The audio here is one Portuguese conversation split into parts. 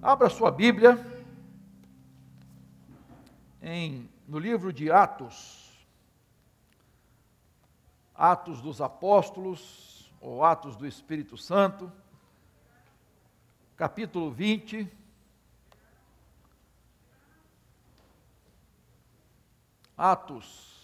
Abra sua Bíblia em, no livro de Atos, Atos dos Apóstolos, ou Atos do Espírito Santo, capítulo 20. Atos.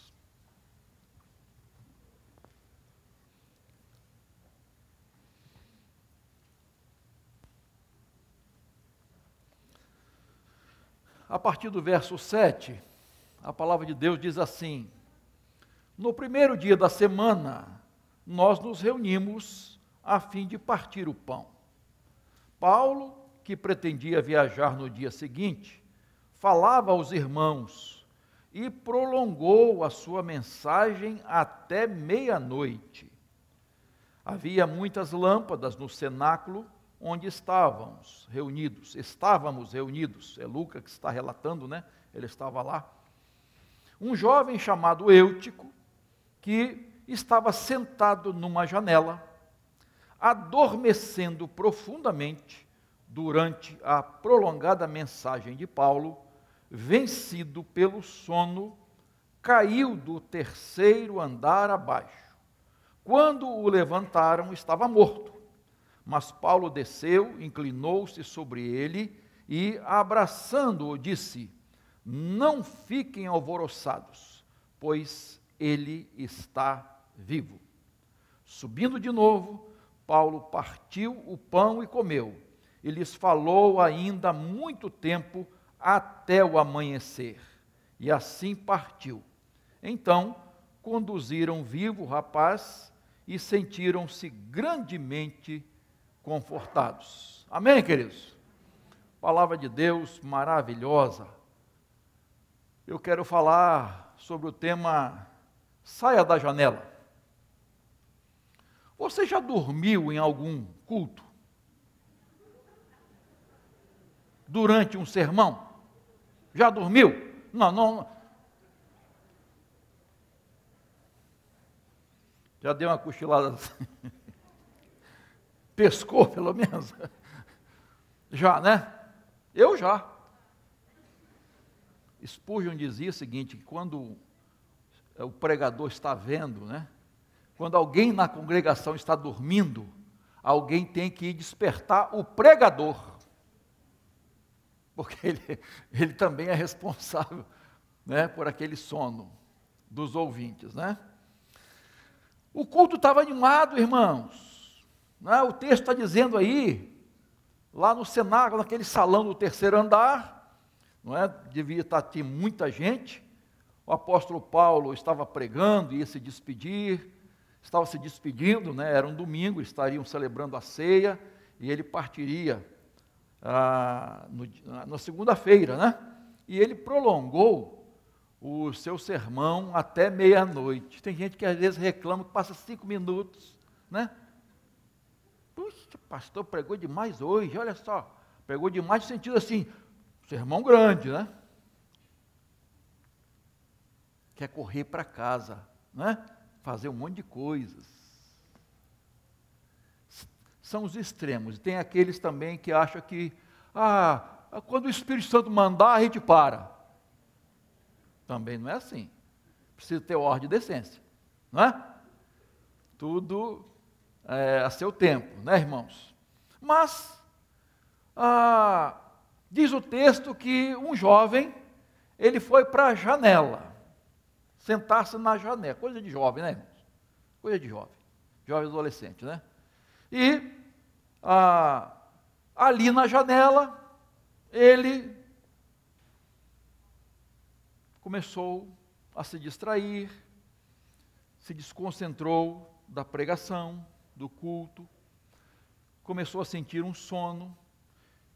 A partir do verso 7, a palavra de Deus diz assim: No primeiro dia da semana, nós nos reunimos a fim de partir o pão. Paulo, que pretendia viajar no dia seguinte, falava aos irmãos e prolongou a sua mensagem até meia-noite. Havia muitas lâmpadas no cenáculo onde estávamos reunidos. Estávamos reunidos, é Lucas que está relatando, né? Ele estava lá. Um jovem chamado Eutico, que estava sentado numa janela, adormecendo profundamente durante a prolongada mensagem de Paulo, vencido pelo sono, caiu do terceiro andar abaixo. Quando o levantaram, estava morto. Mas Paulo desceu, inclinou-se sobre ele e, abraçando-o, disse: Não fiquem alvoroçados, pois ele está vivo. Subindo de novo, Paulo partiu o pão e comeu. E lhes falou ainda muito tempo até o amanhecer. E assim partiu. Então conduziram vivo o rapaz e sentiram-se grandemente confortados. Amém, queridos? Palavra de Deus maravilhosa. Eu quero falar sobre o tema saia da janela. Você já dormiu em algum culto? Durante um sermão? Já dormiu? Não, não. Já deu uma cochilada. Pescou, pelo menos. Já, né? Eu já. Spurgeon dizia o seguinte: que quando o pregador está vendo, né? Quando alguém na congregação está dormindo, alguém tem que despertar o pregador porque ele, ele também é responsável né, por aquele sono dos ouvintes. Né? O culto estava animado, irmãos. Né? O texto está dizendo aí, lá no cenário, naquele salão do terceiro andar, não é? devia estar tinha muita gente. O apóstolo Paulo estava pregando, ia se despedir, estava se despedindo, né? era um domingo, estariam celebrando a ceia, e ele partiria ah, no, na segunda-feira, né? E ele prolongou o seu sermão até meia-noite. Tem gente que às vezes reclama que passa cinco minutos, né? Puxa, pastor pregou demais hoje, olha só. Pregou demais no sentido assim, sermão grande, né? Quer correr para casa, né? Fazer um monte de coisas são os extremos. Tem aqueles também que acham que, ah, quando o Espírito Santo mandar, a gente para. Também não é assim. Precisa ter ordem e decência, não é? Tudo é, a seu tempo, né, irmãos? Mas, ah, diz o texto que um jovem, ele foi para a janela, sentar-se na janela, coisa de jovem, né, irmãos? Coisa de jovem, jovem adolescente, né? E ah, ali na janela, ele começou a se distrair, se desconcentrou da pregação, do culto, começou a sentir um sono,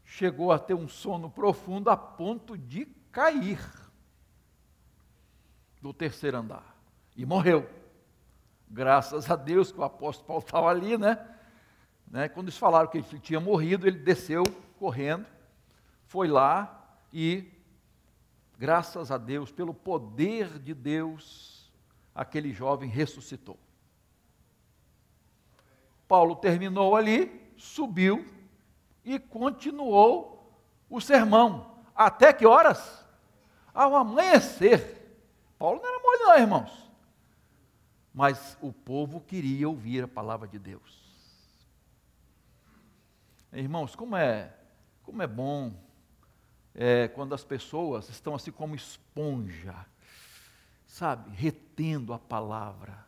chegou a ter um sono profundo a ponto de cair do terceiro andar e morreu. Graças a Deus que o apóstolo Paulo estava ali, né? Né? Quando eles falaram que ele tinha morrido, ele desceu correndo, foi lá e, graças a Deus, pelo poder de Deus, aquele jovem ressuscitou. Paulo terminou ali, subiu e continuou o sermão. Até que horas? Ao amanhecer. Paulo não era mole, não, irmãos. Mas o povo queria ouvir a palavra de Deus. Irmãos, como é, como é bom é, quando as pessoas estão assim como esponja, sabe, retendo a palavra.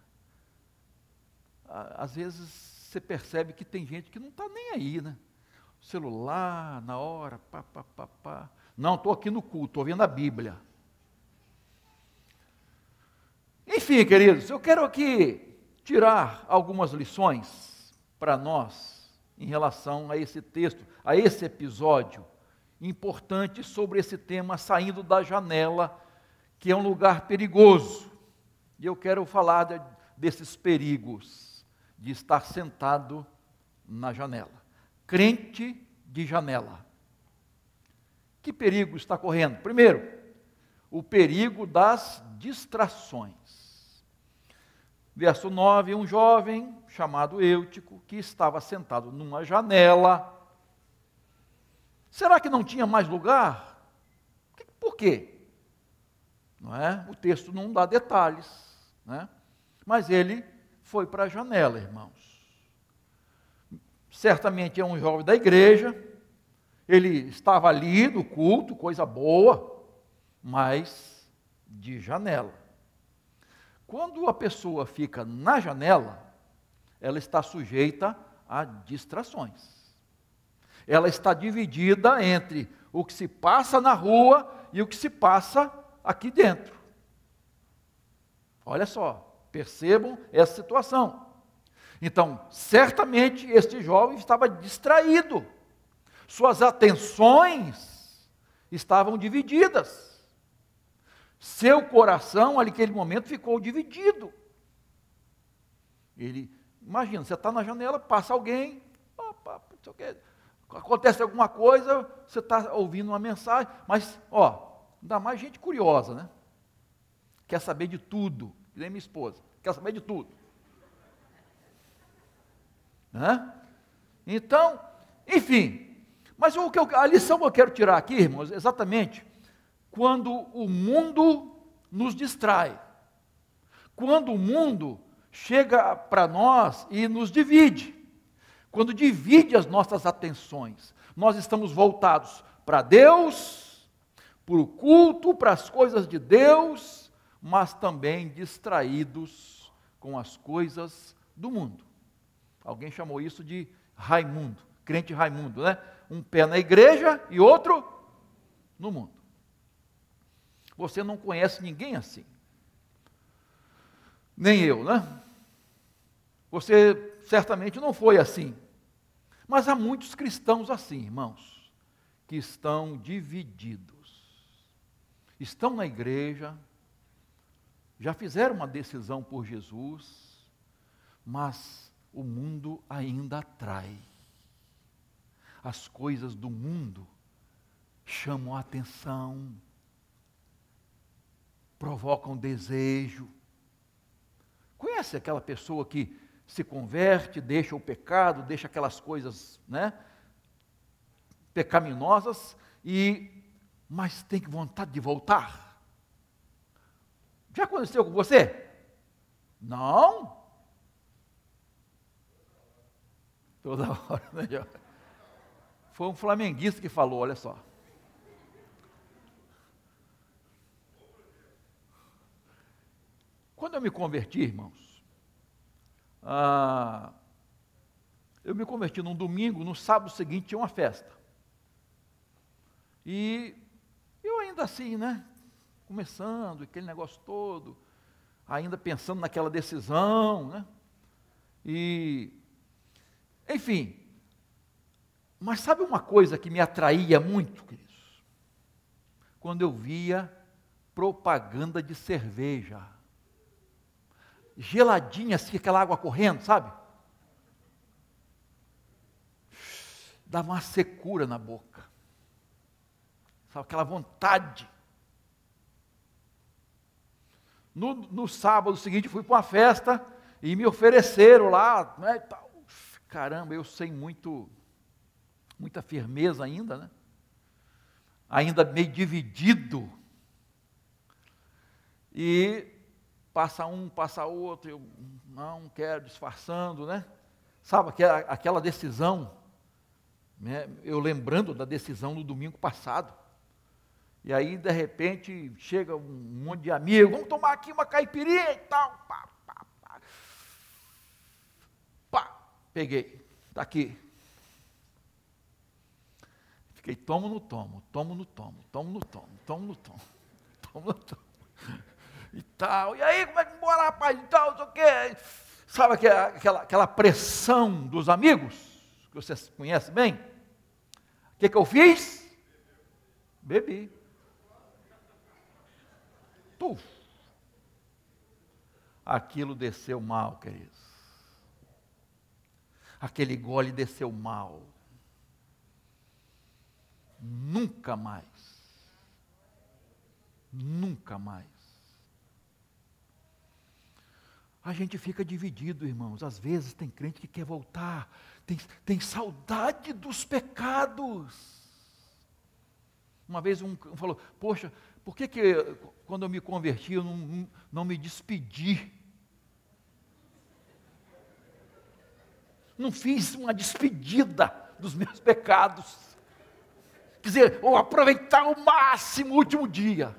Às vezes você percebe que tem gente que não está nem aí, né? celular, na hora, pá, pá, pá, pá. Não, estou aqui no culto, estou vendo a Bíblia. Enfim, queridos, eu quero aqui tirar algumas lições para nós em relação a esse texto, a esse episódio importante sobre esse tema saindo da janela, que é um lugar perigoso. E eu quero falar de, desses perigos de estar sentado na janela crente de janela. Que perigo está correndo? Primeiro, o perigo das distrações. Verso 9: Um jovem chamado Eutico, que estava sentado numa janela. Será que não tinha mais lugar? Por quê? Não é? O texto não dá detalhes, né? mas ele foi para a janela, irmãos certamente é um jovem da igreja, ele estava ali no culto, coisa boa, mas de janela. Quando a pessoa fica na janela, ela está sujeita a distrações. Ela está dividida entre o que se passa na rua e o que se passa aqui dentro. Olha só, percebam essa situação. Então, certamente este jovem estava distraído, suas atenções estavam divididas. Seu coração, ali naquele momento, ficou dividido. Ele, imagina, você está na janela, passa alguém, opa, acontece alguma coisa, você está ouvindo uma mensagem, mas, ó, ainda mais gente curiosa, né? Quer saber de tudo, que nem minha esposa, quer saber de tudo. Né? Então, enfim, mas o que eu, a lição que eu quero tirar aqui, irmãos, exatamente quando o mundo nos distrai, quando o mundo chega para nós e nos divide, quando divide as nossas atenções, nós estamos voltados para Deus, para o culto, para as coisas de Deus, mas também distraídos com as coisas do mundo. Alguém chamou isso de Raimundo, crente Raimundo, né? Um pé na igreja e outro no mundo. Você não conhece ninguém assim. Nem eu, né? Você certamente não foi assim. Mas há muitos cristãos assim, irmãos, que estão divididos. Estão na igreja, já fizeram uma decisão por Jesus, mas o mundo ainda atrai. As coisas do mundo chamam a atenção, provocam desejo. Conhece aquela pessoa que se converte, deixa o pecado, deixa aquelas coisas, né, pecaminosas e mas tem vontade de voltar? Já aconteceu com você? Não? Toda hora, né? Foi um flamenguista que falou, olha só. Quando eu me converti, irmãos, ah, eu me converti num domingo, no sábado seguinte tinha uma festa. E eu ainda assim, né? Começando, aquele negócio todo, ainda pensando naquela decisão, né? E enfim, mas sabe uma coisa que me atraía muito, queridos? Quando eu via propaganda de cerveja. Geladinha, assim, aquela água correndo, sabe? Dava uma secura na boca. Sabe, aquela vontade. No, no sábado seguinte, fui para uma festa e me ofereceram lá, né, caramba, eu sei muito, muita firmeza ainda, né? ainda meio dividido. E passa um, passa outro, eu não quero, disfarçando, né? Sabe aquela, aquela decisão, né? eu lembrando da decisão no domingo passado. E aí, de repente, chega um monte de amigos, vamos tomar aqui uma caipirinha e tal. Pá, pá, pá. pá peguei, está aqui. Fiquei tomo no tomo, tomo no tomo, tomo no tomo, tomo no tomo, tomo no tomo. E tal. E aí, como é que bora, rapaz? E tal, o quê. Sabe aquela, aquela pressão dos amigos, que vocês conhecem bem? O que, que eu fiz? Bebi. Puf. Aquilo desceu mal, queridos. Aquele gole desceu mal. Nunca mais. Nunca mais. A gente fica dividido, irmãos. Às vezes tem crente que quer voltar, tem, tem saudade dos pecados. Uma vez um falou: Poxa, por que, que quando eu me converti eu não, não me despedi? Não fiz uma despedida dos meus pecados. Quer dizer, ou aproveitar ao máximo o último dia.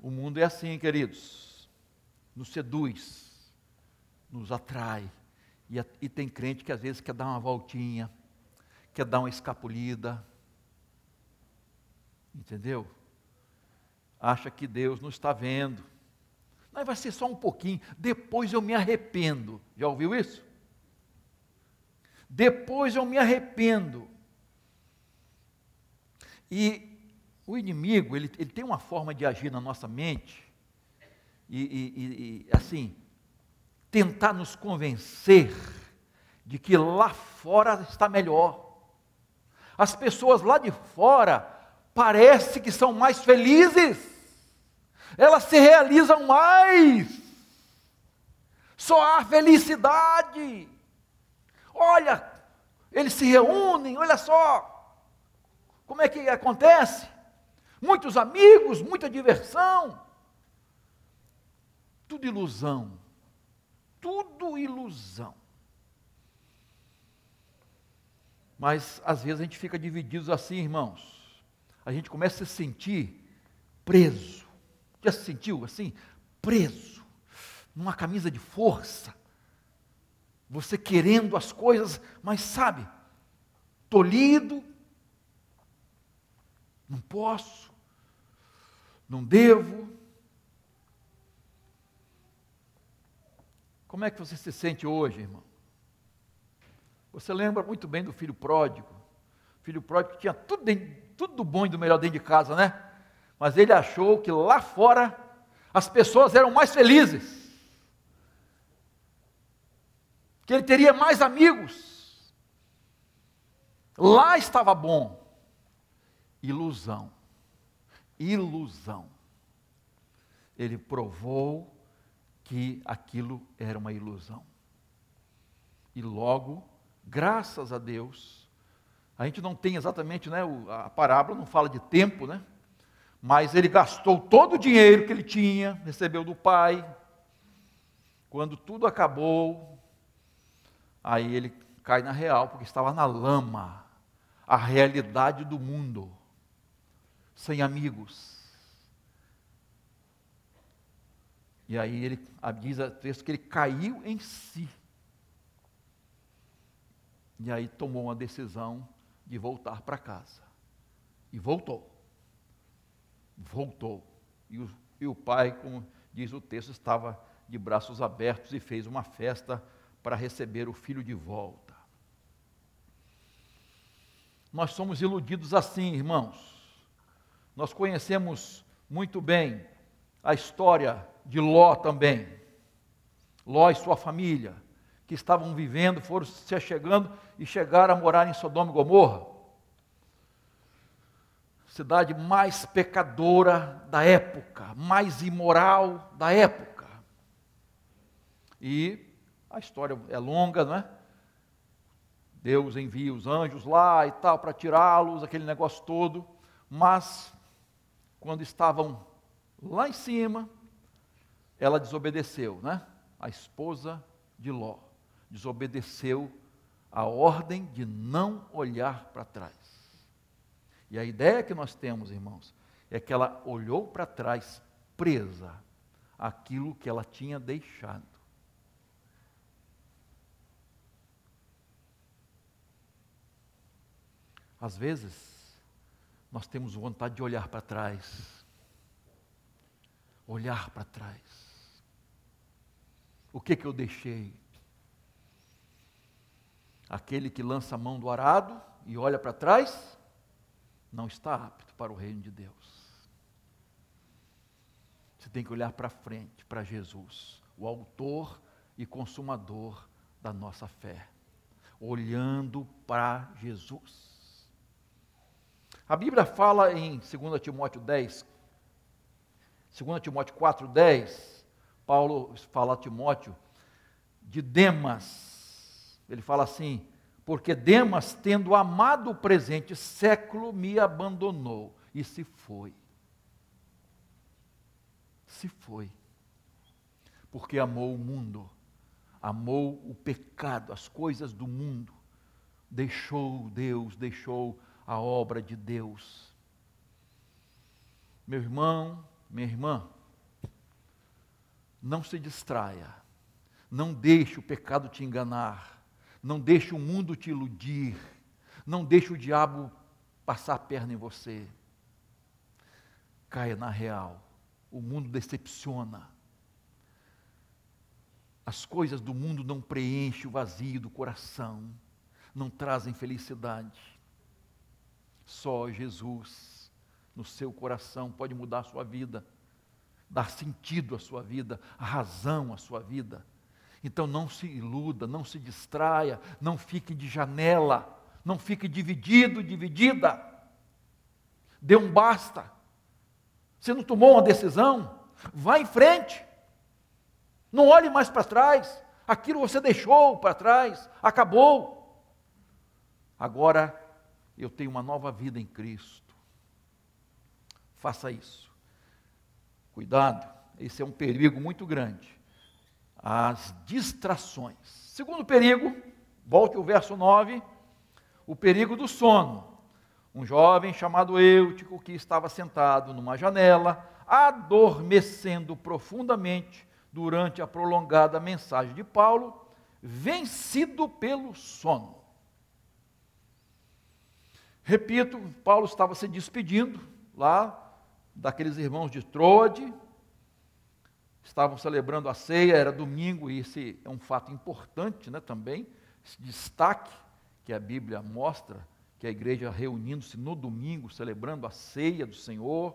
O mundo é assim, queridos. Nos seduz, nos atrai. E, e tem crente que às vezes quer dar uma voltinha, quer dar uma escapulida. Entendeu? Acha que Deus não está vendo. Mas vai ser só um pouquinho, depois eu me arrependo. Já ouviu isso? Depois eu me arrependo. E o inimigo, ele, ele tem uma forma de agir na nossa mente, e, e, e assim, tentar nos convencer de que lá fora está melhor. As pessoas lá de fora parece que são mais felizes, elas se realizam mais, só há felicidade. Olha, eles se reúnem, olha só, como é que acontece? muitos amigos, muita diversão. Tudo ilusão. Tudo ilusão. Mas às vezes a gente fica dividido assim, irmãos. A gente começa a se sentir preso. Já se sentiu assim? Preso. Numa camisa de força. Você querendo as coisas, mas sabe, tolhido, não posso, não devo. Como é que você se sente hoje, irmão? Você lembra muito bem do filho pródigo. O filho pródigo tinha tudo, dentro, tudo do bom e do melhor dentro de casa, né? Mas ele achou que lá fora as pessoas eram mais felizes. Que ele teria mais amigos. Lá estava bom. Ilusão ilusão. Ele provou que aquilo era uma ilusão. E logo, graças a Deus, a gente não tem exatamente, né, a parábola não fala de tempo, né? Mas ele gastou todo o dinheiro que ele tinha, recebeu do pai. Quando tudo acabou, aí ele cai na real, porque estava na lama, a realidade do mundo sem amigos. E aí ele diz a texto que ele caiu em si. E aí tomou uma decisão de voltar para casa. E voltou. Voltou. E o, e o pai, como diz o texto, estava de braços abertos e fez uma festa para receber o filho de volta. Nós somos iludidos assim, irmãos. Nós conhecemos muito bem a história de Ló também. Ló e sua família, que estavam vivendo, foram se chegando e chegaram a morar em Sodoma e Gomorra. Cidade mais pecadora da época, mais imoral da época. E a história é longa, não é? Deus envia os anjos lá e tal para tirá-los, aquele negócio todo, mas quando estavam lá em cima, ela desobedeceu, né? A esposa de Ló desobedeceu a ordem de não olhar para trás. E a ideia que nós temos, irmãos, é que ela olhou para trás presa àquilo que ela tinha deixado. Às vezes, nós temos vontade de olhar para trás. Olhar para trás. O que que eu deixei? Aquele que lança a mão do arado e olha para trás, não está apto para o reino de Deus. Você tem que olhar para frente, para Jesus, o autor e consumador da nossa fé. Olhando para Jesus. A Bíblia fala em 2 Timóteo 10, 2 Timóteo 4, 10, Paulo fala a Timóteo de Demas. Ele fala assim: porque Demas, tendo amado o presente século, me abandonou e se foi. Se foi. Porque amou o mundo, amou o pecado, as coisas do mundo, deixou Deus, deixou a obra de Deus. Meu irmão, minha irmã, não se distraia, não deixe o pecado te enganar, não deixe o mundo te iludir, não deixe o diabo passar a perna em você. Caia na real, o mundo decepciona. As coisas do mundo não preenchem o vazio do coração, não trazem felicidade. Só Jesus, no seu coração, pode mudar a sua vida, dar sentido à sua vida, razão à sua vida. Então não se iluda, não se distraia, não fique de janela, não fique dividido, dividida. Dê um basta. Você não tomou uma decisão? Vá em frente. Não olhe mais para trás. Aquilo você deixou para trás, acabou. Agora eu tenho uma nova vida em Cristo. Faça isso. Cuidado, esse é um perigo muito grande. As distrações. Segundo perigo, volte ao verso 9, o perigo do sono. Um jovem chamado Eutico, que estava sentado numa janela, adormecendo profundamente durante a prolongada mensagem de Paulo, vencido pelo sono. Repito, Paulo estava se despedindo lá daqueles irmãos de Troade, estavam celebrando a ceia, era domingo, e esse é um fato importante né, também, esse destaque que a Bíblia mostra, que a igreja reunindo-se no domingo, celebrando a ceia do Senhor,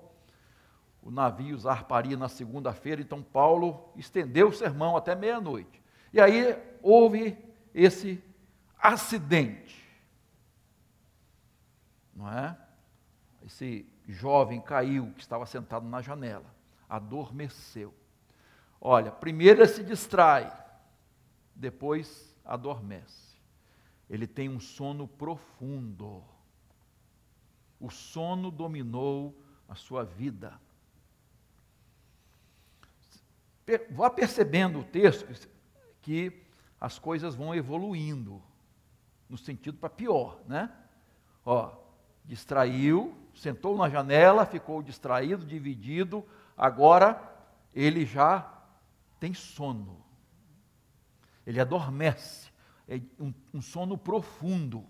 o navio zarparia na segunda-feira, então Paulo estendeu o sermão até meia-noite. E aí houve esse acidente não é? Esse jovem caiu, que estava sentado na janela, adormeceu. Olha, primeiro ele se distrai, depois adormece. Ele tem um sono profundo. O sono dominou a sua vida. Vá percebendo o texto que as coisas vão evoluindo no sentido para pior, né? Ó, distraiu, sentou na janela, ficou distraído, dividido, agora ele já tem sono. Ele adormece, é um, um sono profundo.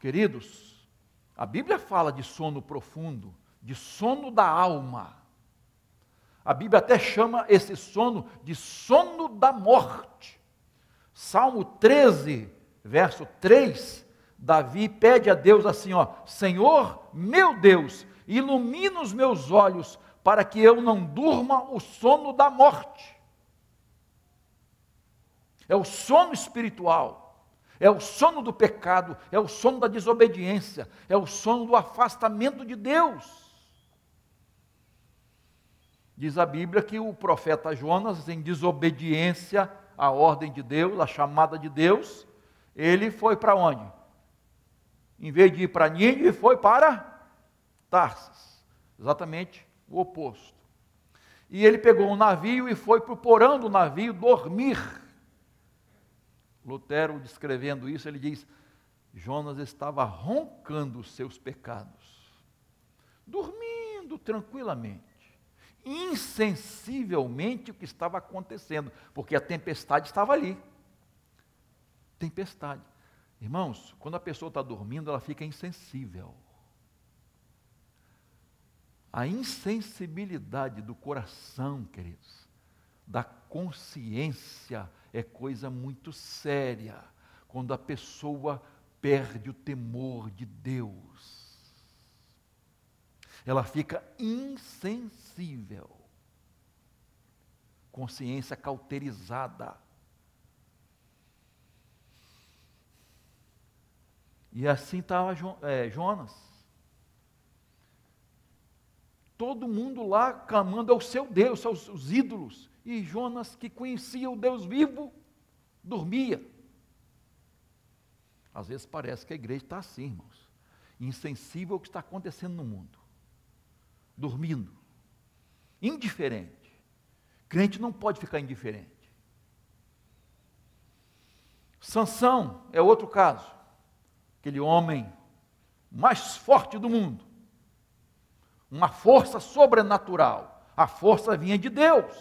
Queridos, a Bíblia fala de sono profundo, de sono da alma. A Bíblia até chama esse sono de sono da morte. Salmo 13, verso 3, Davi pede a Deus assim, ó: Senhor, meu Deus, ilumina os meus olhos para que eu não durma o sono da morte. É o sono espiritual, é o sono do pecado, é o sono da desobediência, é o sono do afastamento de Deus. Diz a Bíblia que o profeta Jonas, em desobediência à ordem de Deus, à chamada de Deus, ele foi para onde? Em vez de ir para Nínive, foi para Tarsis. Exatamente o oposto. E ele pegou um navio e foi para o porão do navio dormir. Lutero, descrevendo isso, ele diz: Jonas estava roncando os seus pecados, dormindo tranquilamente, insensivelmente o que estava acontecendo, porque a tempestade estava ali. Tempestade. Irmãos, quando a pessoa está dormindo, ela fica insensível. A insensibilidade do coração, queridos, da consciência, é coisa muito séria. Quando a pessoa perde o temor de Deus, ela fica insensível, consciência cauterizada. E assim estava é, Jonas todo mundo lá clamando ao seu Deus, aos seus ídolos. E Jonas, que conhecia o Deus vivo, dormia. Às vezes parece que a igreja está assim, irmãos, insensível ao que está acontecendo no mundo, dormindo, indiferente. Crente não pode ficar indiferente. Sansão é outro caso, aquele homem mais forte do mundo, uma força sobrenatural. A força vinha de Deus.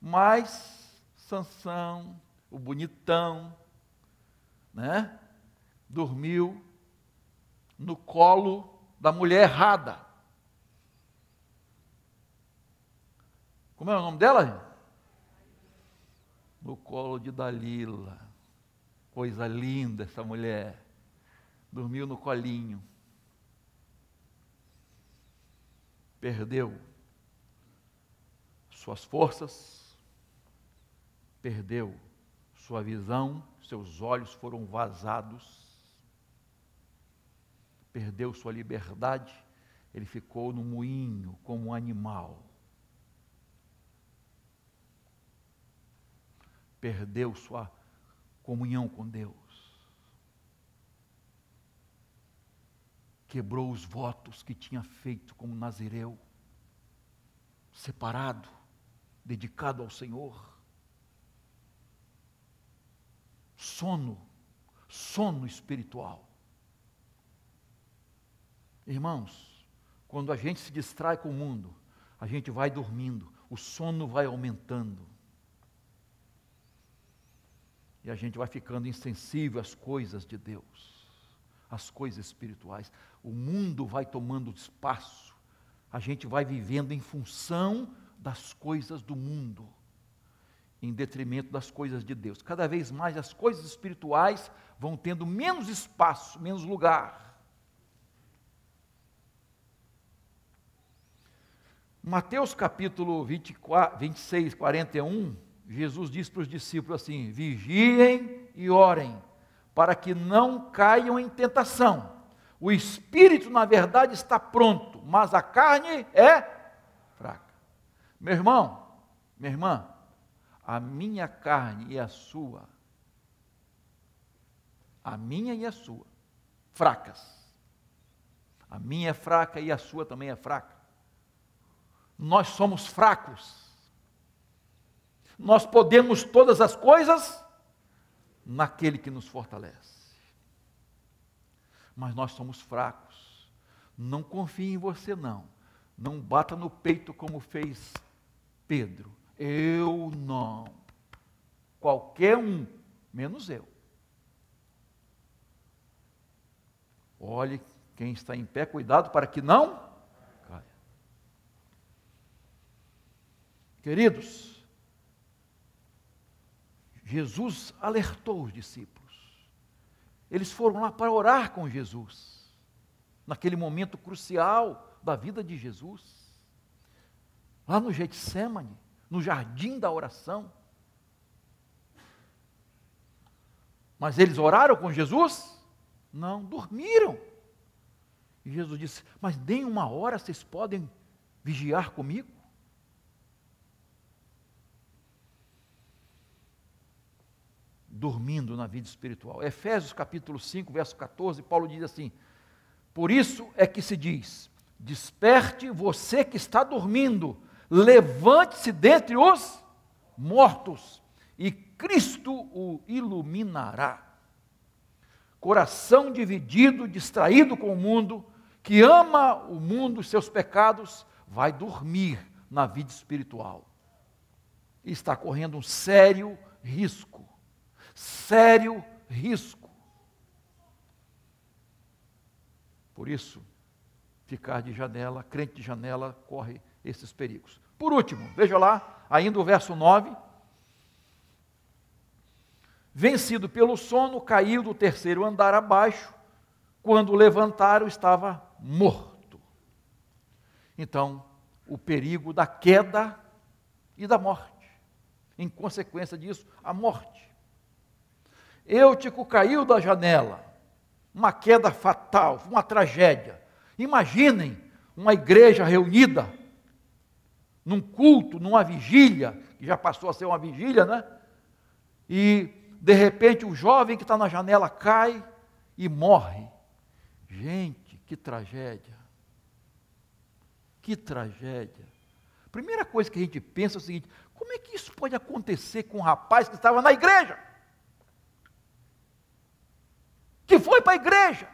Mas Sansão, o bonitão, né? Dormiu no colo da mulher errada. Como é o nome dela? No colo de Dalila. Coisa linda essa mulher. Dormiu no colinho. Perdeu suas forças, perdeu sua visão, seus olhos foram vazados, perdeu sua liberdade, ele ficou no moinho como um animal. Perdeu sua comunhão com Deus. Quebrou os votos que tinha feito como nazireu, separado, dedicado ao Senhor. Sono, sono espiritual. Irmãos, quando a gente se distrai com o mundo, a gente vai dormindo, o sono vai aumentando. E a gente vai ficando insensível às coisas de Deus as coisas espirituais. O mundo vai tomando espaço, a gente vai vivendo em função das coisas do mundo, em detrimento das coisas de Deus. Cada vez mais as coisas espirituais vão tendo menos espaço, menos lugar. Mateus capítulo 24, 26, 41, Jesus diz para os discípulos assim: vigiem e orem para que não caiam em tentação. O espírito, na verdade, está pronto, mas a carne é fraca. Meu irmão, minha irmã, a minha carne e a sua, a minha e a sua, fracas. A minha é fraca e a sua também é fraca. Nós somos fracos. Nós podemos todas as coisas naquele que nos fortalece. Mas nós somos fracos. Não confie em você, não. Não bata no peito como fez Pedro. Eu não. Qualquer um, menos eu. Olhe quem está em pé, cuidado para que não caia. Queridos, Jesus alertou os discípulos. Eles foram lá para orar com Jesus, naquele momento crucial da vida de Jesus. Lá no Getsemane, no jardim da oração. Mas eles oraram com Jesus? Não, dormiram. E Jesus disse: Mas nem uma hora vocês podem vigiar comigo? Dormindo na vida espiritual. Efésios capítulo 5, verso 14, Paulo diz assim: Por isso é que se diz: Desperte você que está dormindo, levante-se dentre os mortos, e Cristo o iluminará. Coração dividido, distraído com o mundo, que ama o mundo e seus pecados, vai dormir na vida espiritual. Está correndo um sério risco. Sério risco. Por isso, ficar de janela, crente de janela, corre esses perigos. Por último, veja lá, ainda o verso 9. Vencido pelo sono, caiu do terceiro andar abaixo. Quando levantaram, estava morto. Então, o perigo da queda e da morte. Em consequência disso, a morte. Eutico caiu da janela, uma queda fatal, uma tragédia. Imaginem uma igreja reunida num culto, numa vigília, que já passou a ser uma vigília, né? E de repente o jovem que está na janela cai e morre. Gente, que tragédia. Que tragédia. Primeira coisa que a gente pensa é o seguinte: como é que isso pode acontecer com um rapaz que estava na igreja? Que foi para a igreja.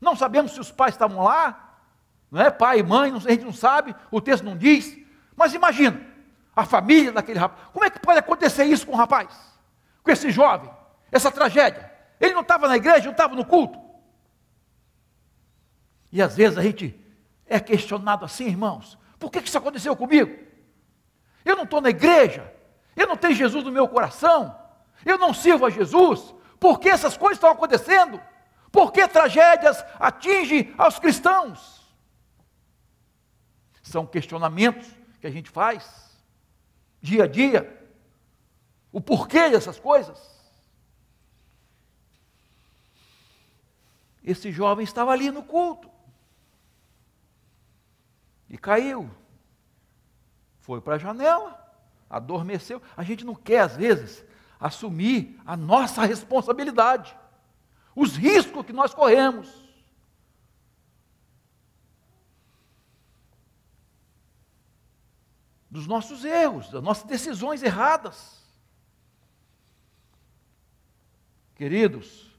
Não sabemos se os pais estavam lá, não é? Pai e mãe, a gente não sabe, o texto não diz. Mas imagina, a família daquele rapaz. Como é que pode acontecer isso com o rapaz? Com esse jovem? Essa tragédia? Ele não estava na igreja, não estava no culto. E às vezes a gente é questionado assim, irmãos: por que isso aconteceu comigo? Eu não estou na igreja, eu não tenho Jesus no meu coração, eu não sirvo a Jesus, por que essas coisas estão acontecendo? Por que tragédias atingem aos cristãos? São questionamentos que a gente faz dia a dia. O porquê dessas coisas. Esse jovem estava ali no culto e caiu. Foi para a janela, adormeceu. A gente não quer, às vezes, assumir a nossa responsabilidade, os riscos que nós corremos. dos nossos erros, das nossas decisões erradas. Queridos,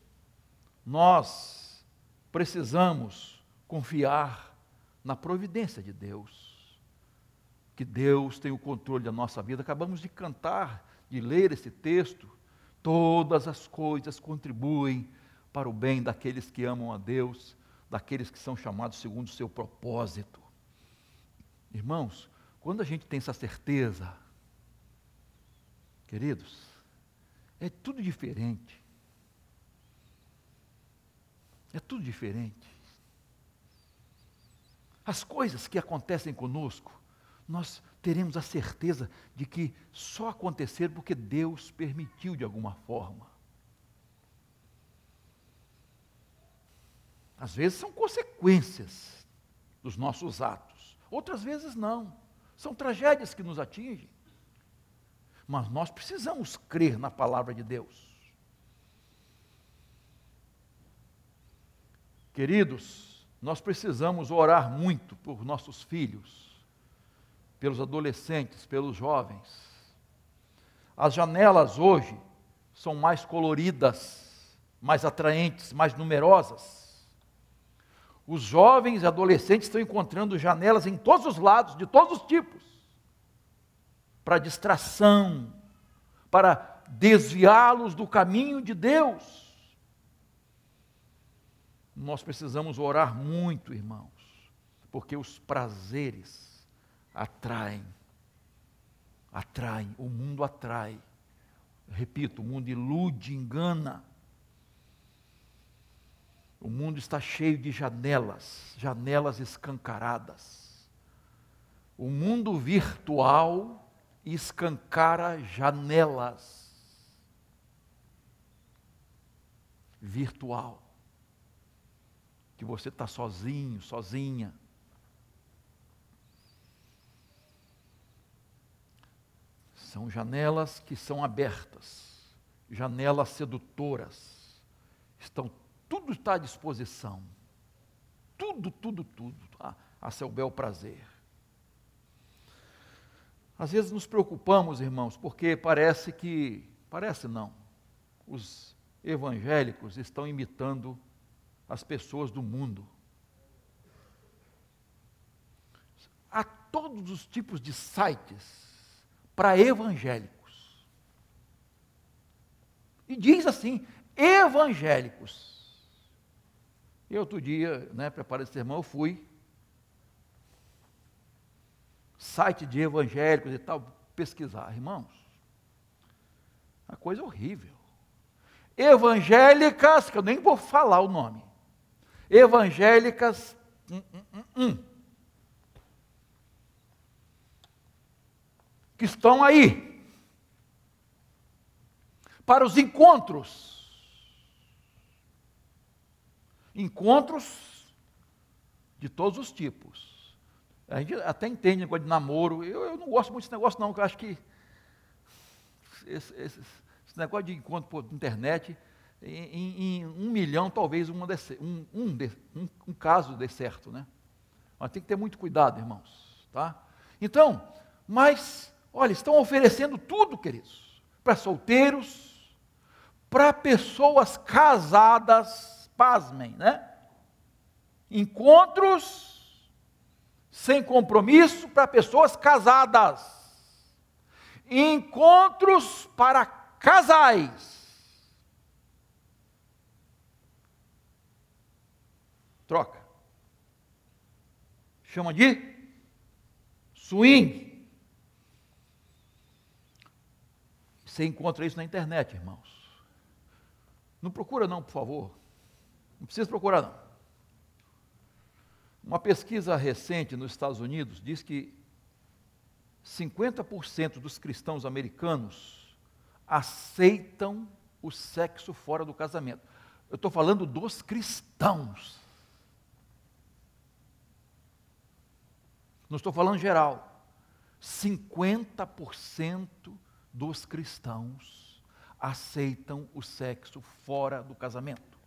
nós precisamos confiar na providência de Deus, que Deus tem o controle da nossa vida. Acabamos de cantar, de ler esse texto. Todas as coisas contribuem para o bem daqueles que amam a Deus, daqueles que são chamados segundo o seu propósito. Irmãos, quando a gente tem essa certeza, queridos, é tudo diferente. É tudo diferente. As coisas que acontecem conosco, nós teremos a certeza de que só aconteceram porque Deus permitiu de alguma forma. Às vezes são consequências dos nossos atos, outras vezes não. São tragédias que nos atingem. Mas nós precisamos crer na palavra de Deus. Queridos, nós precisamos orar muito por nossos filhos, pelos adolescentes, pelos jovens. As janelas hoje são mais coloridas, mais atraentes, mais numerosas. Os jovens e adolescentes estão encontrando janelas em todos os lados, de todos os tipos, para distração, para desviá-los do caminho de Deus. Nós precisamos orar muito, irmãos, porque os prazeres atraem, atraem, o mundo atrai. Repito, o mundo ilude, engana. O mundo está cheio de janelas, janelas escancaradas. O mundo virtual escancara janelas. Virtual. Que você está sozinho, sozinha. São janelas que são abertas janelas sedutoras, estão, tudo está à disposição. Tudo, tudo, tudo, a, a seu bel prazer. Às vezes nos preocupamos, irmãos, porque parece que, parece não, os evangélicos estão imitando as pessoas do mundo. Há todos os tipos de sites para evangélicos. E diz assim: evangélicos. E outro dia, né, preparei esse sermão, eu fui. Site de evangélicos e tal, pesquisar, irmãos. Uma coisa horrível. Evangélicas, que eu nem vou falar o nome. Evangélicas. Hum, hum, hum, que estão aí para os encontros. Encontros de todos os tipos. A gente até entende negócio de namoro. Eu, eu não gosto muito desse negócio, não, porque eu acho que esse, esse, esse, negócio de encontro por internet, em, em um milhão, talvez uma um, um, um, um caso dê certo, né? Mas tem que ter muito cuidado, irmãos. Tá? Então, mas Olha, estão oferecendo tudo, queridos, para solteiros, para pessoas casadas, pasmem, né? Encontros sem compromisso para pessoas casadas. Encontros para casais. Troca. Chama de swing. Você encontra isso na internet, irmãos. Não procura não, por favor. Não precisa procurar não. Uma pesquisa recente nos Estados Unidos diz que 50% dos cristãos americanos aceitam o sexo fora do casamento. Eu estou falando dos cristãos. Não estou falando geral. 50% dos cristãos aceitam o sexo fora do casamento.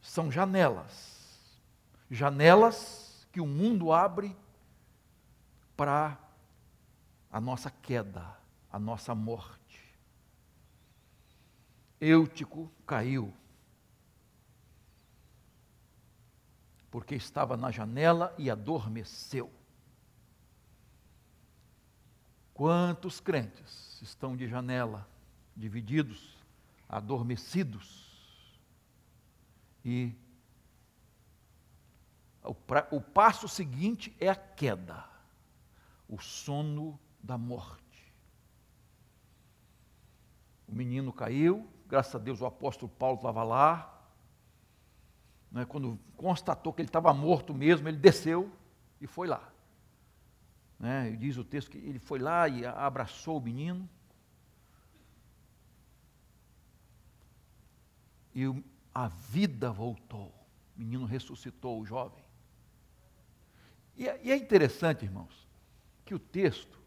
São janelas, janelas que o mundo abre para a nossa queda, a nossa morte. Eutico caiu, porque estava na janela e adormeceu. Quantos crentes estão de janela, divididos, adormecidos, e o, pra, o passo seguinte é a queda, o sono da morte. O menino caiu, graças a Deus o apóstolo Paulo estava lá. Né, quando constatou que ele estava morto mesmo, ele desceu e foi lá. Né? Diz o texto que ele foi lá e abraçou o menino. E a vida voltou. O menino ressuscitou, o jovem. E é, e é interessante, irmãos, que o texto,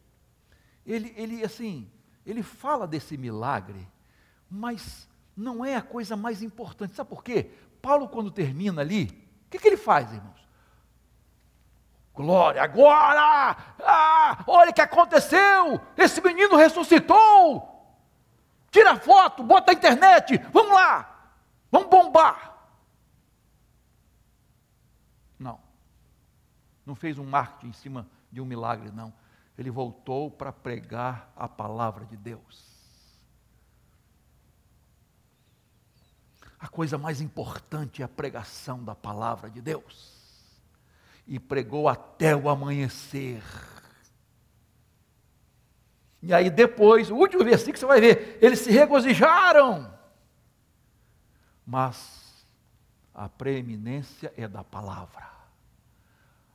ele, ele assim, ele fala desse milagre, mas não é a coisa mais importante. Sabe por quê? Paulo, quando termina ali, o que, que ele faz, irmãos? Glória, agora! Ah, olha o que aconteceu! Esse menino ressuscitou! Tira foto, bota na internet, vamos lá! Vamos bombar! Não. Não fez um marketing em cima de um milagre, não. Ele voltou para pregar a palavra de Deus. A coisa mais importante é a pregação da palavra de Deus e pregou até o amanhecer. E aí depois, o último versículo você vai ver, eles se regozijaram. Mas a preeminência é da palavra.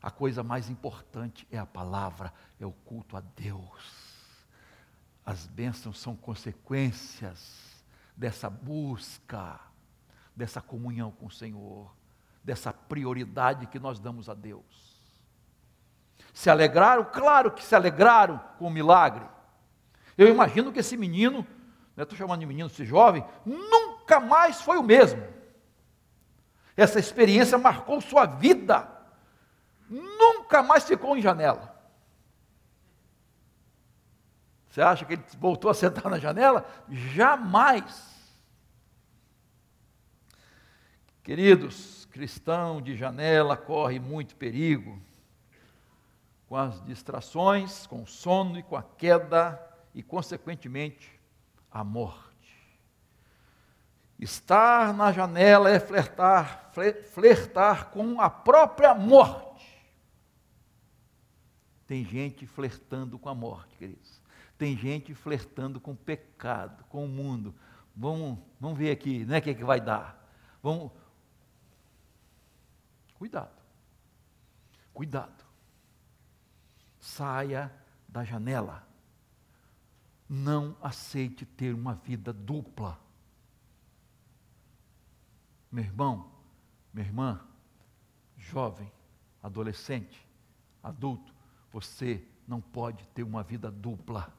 A coisa mais importante é a palavra, é o culto a Deus. As bênçãos são consequências dessa busca, dessa comunhão com o Senhor dessa prioridade que nós damos a Deus. Se alegraram? Claro que se alegraram com o milagre. Eu imagino que esse menino, estou né, chamando de menino, esse jovem, nunca mais foi o mesmo. Essa experiência marcou sua vida. Nunca mais ficou em janela. Você acha que ele voltou a sentar na janela? Jamais. Queridos, cristão de janela corre muito perigo com as distrações, com o sono e com a queda e, consequentemente, a morte. Estar na janela é flertar, flertar com a própria morte. Tem gente flertando com a morte, queridos. Tem gente flertando com o pecado, com o mundo. Vamos, vamos ver aqui, né, o que, é que vai dar. Vamos. Cuidado. Cuidado. Saia da janela. Não aceite ter uma vida dupla. Meu irmão, minha irmã, jovem, adolescente, adulto, você não pode ter uma vida dupla.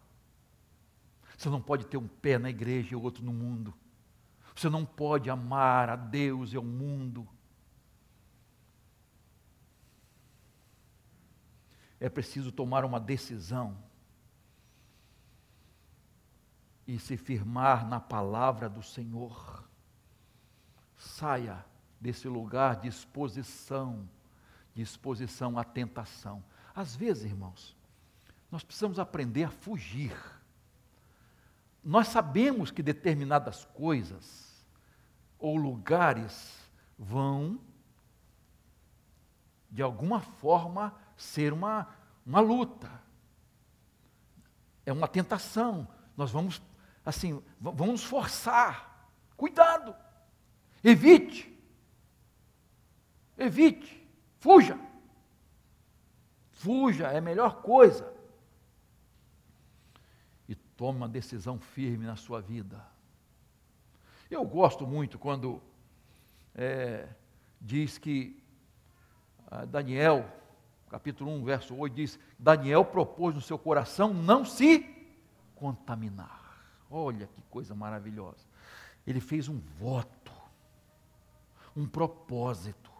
Você não pode ter um pé na igreja e outro no mundo. Você não pode amar a Deus e ao mundo. É preciso tomar uma decisão e se firmar na palavra do Senhor. Saia desse lugar de exposição, de exposição à tentação. Às vezes, irmãos, nós precisamos aprender a fugir nós sabemos que determinadas coisas ou lugares vão, de alguma forma, ser uma, uma luta, é uma tentação. Nós vamos, assim, vamos forçar. Cuidado, evite, evite, fuja. Fuja é a melhor coisa. Tome uma decisão firme na sua vida. Eu gosto muito quando é, diz que Daniel, capítulo 1, verso 8, diz: Daniel propôs no seu coração não se contaminar. Olha que coisa maravilhosa. Ele fez um voto, um propósito,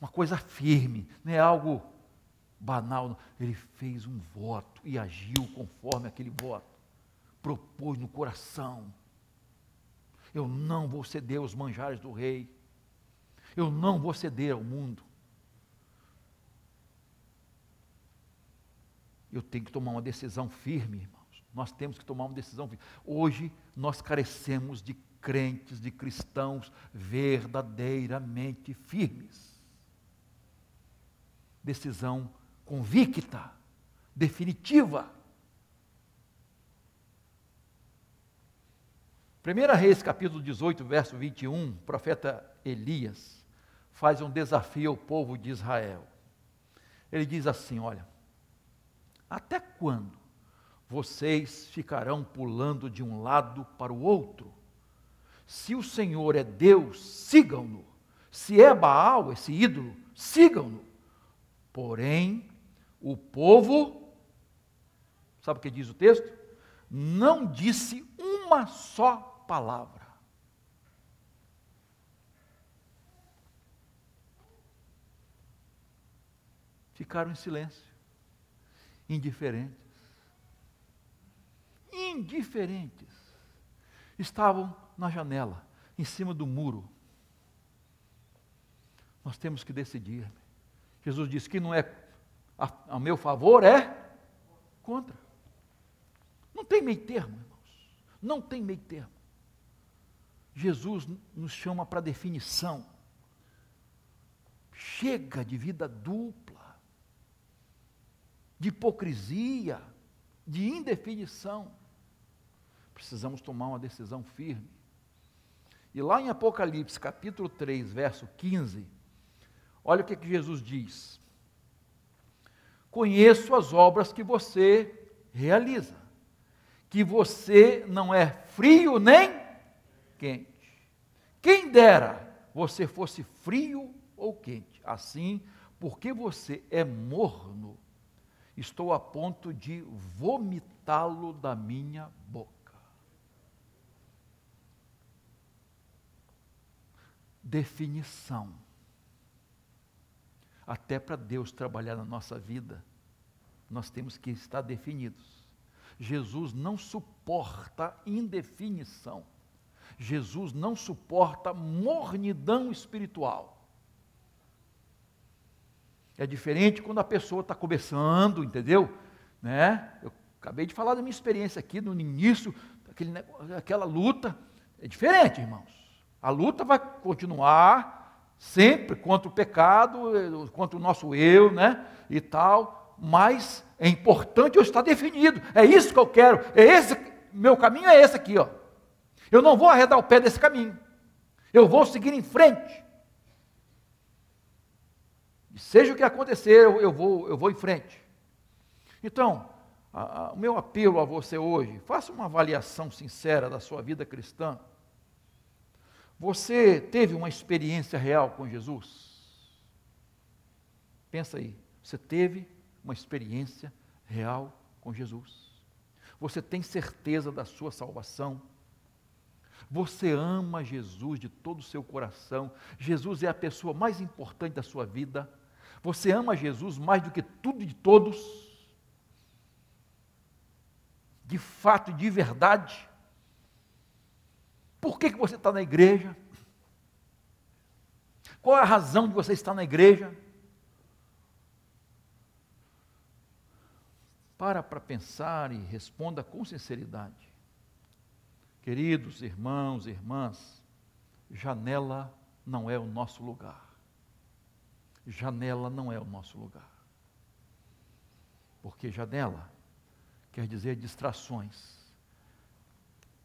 uma coisa firme, não é algo banal. Ele fez um voto e agiu conforme aquele voto. Propôs no coração: Eu não vou ceder aos manjares do rei. Eu não vou ceder ao mundo. Eu tenho que tomar uma decisão firme, irmãos. Nós temos que tomar uma decisão firme. Hoje nós carecemos de crentes, de cristãos verdadeiramente firmes. Decisão convicta, definitiva. 1 Reis, capítulo 18, verso 21, o profeta Elias faz um desafio ao povo de Israel. Ele diz assim: Olha, até quando vocês ficarão pulando de um lado para o outro? Se o Senhor é Deus, sigam-no. Se é Baal, esse ídolo, sigam-no. Porém, o povo, sabe o que diz o texto? Não disse uma só palavra. Ficaram em silêncio, indiferentes. Indiferentes. Estavam na janela, em cima do muro. Nós temos que decidir. Jesus disse que não é a, a meu favor é contra. Não tem meio termo, irmãos. Não tem meio termo. Jesus nos chama para definição. Chega de vida dupla, de hipocrisia, de indefinição. Precisamos tomar uma decisão firme. E lá em Apocalipse, capítulo 3, verso 15, olha o que, que Jesus diz. Conheço as obras que você realiza, que você não é frio nem quente. Quem dera você fosse frio ou quente, assim, porque você é morno estou a ponto de vomitá-lo da minha boca. Definição. Até para Deus trabalhar na nossa vida, nós temos que estar definidos. Jesus não suporta indefinição. Jesus não suporta mornidão espiritual. É diferente quando a pessoa está começando, entendeu? Né? Eu acabei de falar da minha experiência aqui no início, aquela luta. É diferente, irmãos. A luta vai continuar sempre contra o pecado, contra o nosso eu, né? E tal. Mas é importante eu estar definido. É isso que eu quero. É esse meu caminho é esse aqui, ó. Eu não vou arredar o pé desse caminho. Eu vou seguir em frente. Seja o que acontecer, eu, eu, vou, eu vou em frente. Então, a, a, o meu apelo a você hoje, faça uma avaliação sincera da sua vida cristã. Você teve uma experiência real com Jesus? Pensa aí, você teve uma experiência real com Jesus? Você tem certeza da sua salvação? Você ama Jesus de todo o seu coração? Jesus é a pessoa mais importante da sua vida? Você ama Jesus mais do que tudo e de todos? De fato e de verdade? Por que, que você está na igreja? Qual é a razão de você estar na igreja? Para para pensar e responda com sinceridade. Queridos irmãos e irmãs, janela não é o nosso lugar janela não é o nosso lugar. Porque janela quer dizer distrações,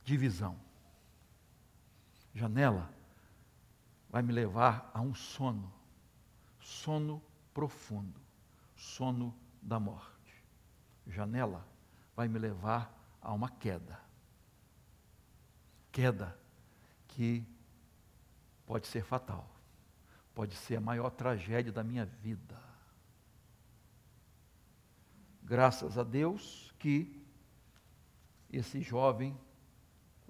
divisão. Janela vai me levar a um sono, sono profundo, sono da morte. Janela vai me levar a uma queda. Queda que pode ser fatal pode ser a maior tragédia da minha vida. Graças a Deus que esse jovem,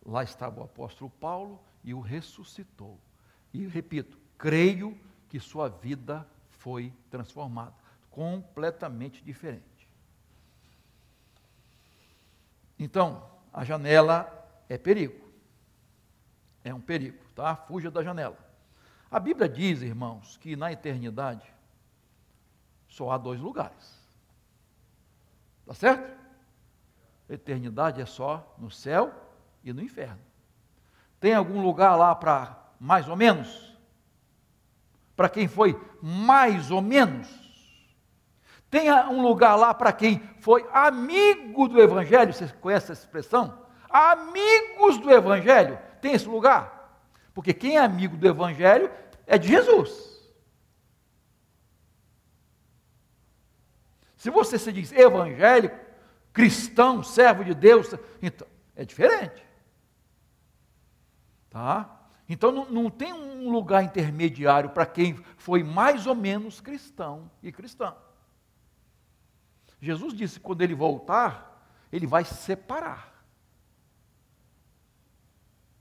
lá estava o apóstolo Paulo e o ressuscitou. E repito, creio que sua vida foi transformada, completamente diferente. Então, a janela é perigo. É um perigo, tá? Fuja da janela. A Bíblia diz, irmãos, que na eternidade só há dois lugares. Tá certo? Eternidade é só no céu e no inferno. Tem algum lugar lá para mais ou menos? Para quem foi mais ou menos? Tem um lugar lá para quem foi amigo do Evangelho? Você conhece essa expressão? Amigos do Evangelho. Tem esse lugar? Porque quem é amigo do Evangelho é de Jesus. Se você se diz evangélico, cristão, servo de Deus, então é diferente. Tá? Então não, não tem um lugar intermediário para quem foi mais ou menos cristão e cristã. Jesus disse que quando ele voltar, ele vai separar.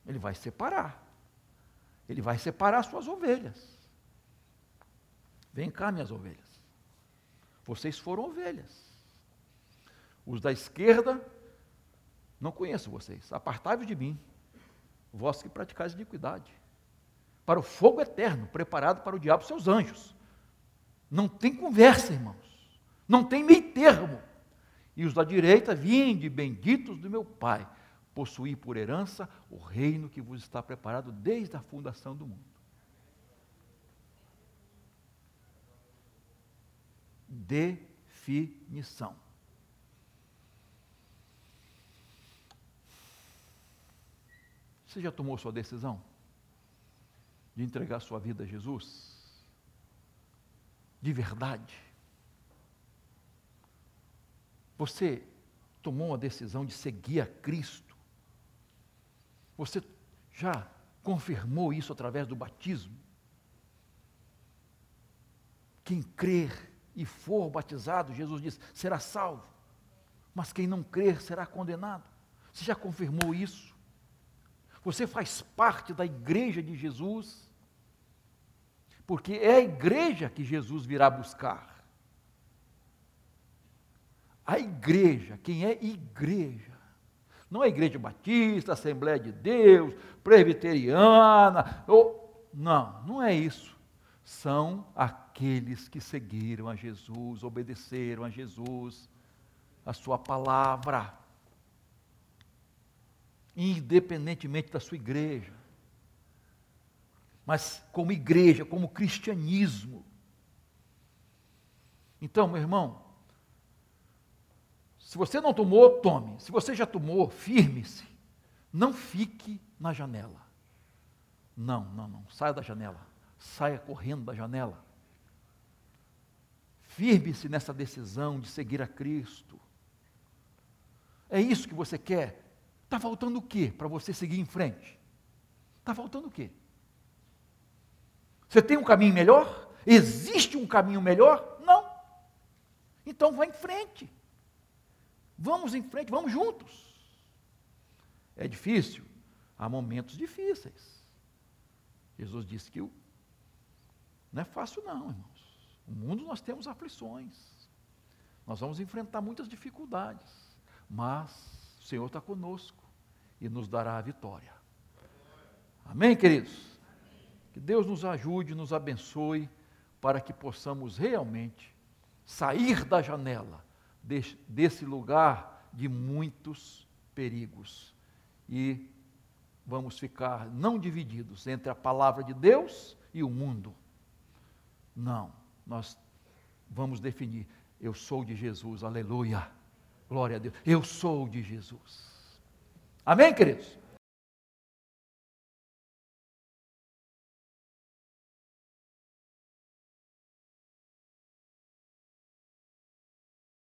Ele vai separar. Ele vai separar suas ovelhas. Vem cá, minhas ovelhas. Vocês foram ovelhas. Os da esquerda, não conheço vocês. Apartai-vos de mim, vós que praticais iniquidade. Para o fogo eterno, preparado para o diabo e seus anjos. Não tem conversa, irmãos. Não tem meio termo. E os da direita, vinde, benditos do meu Pai possuir por herança o reino que vos está preparado desde a fundação do mundo. Definição. Você já tomou sua decisão de entregar sua vida a Jesus? De verdade? Você tomou a decisão de seguir a Cristo? Você já confirmou isso através do batismo? Quem crer e for batizado, Jesus diz, será salvo. Mas quem não crer será condenado. Você já confirmou isso? Você faz parte da igreja de Jesus? Porque é a igreja que Jesus virá buscar. A igreja, quem é igreja? Não é igreja batista, Assembleia de Deus, presbiteriana, ou, não, não é isso. São aqueles que seguiram a Jesus, obedeceram a Jesus, a sua palavra, independentemente da sua igreja. Mas como igreja, como cristianismo. Então, meu irmão, se você não tomou, tome. Se você já tomou, firme-se. Não fique na janela. Não, não, não. Saia da janela. Saia correndo da janela. Firme-se nessa decisão de seguir a Cristo. É isso que você quer? Está faltando o quê para você seguir em frente? Está faltando o quê? Você tem um caminho melhor? Existe um caminho melhor? Não. Então vá em frente. Vamos em frente, vamos juntos. É difícil? Há momentos difíceis. Jesus disse que não é fácil, não, irmãos. No mundo nós temos aflições. Nós vamos enfrentar muitas dificuldades. Mas o Senhor está conosco e nos dará a vitória. Amém, queridos? Que Deus nos ajude, nos abençoe, para que possamos realmente sair da janela desse lugar de muitos perigos. E vamos ficar não divididos entre a palavra de Deus e o mundo. Não, nós vamos definir: eu sou de Jesus, aleluia, glória a Deus, eu sou de Jesus. Amém, queridos?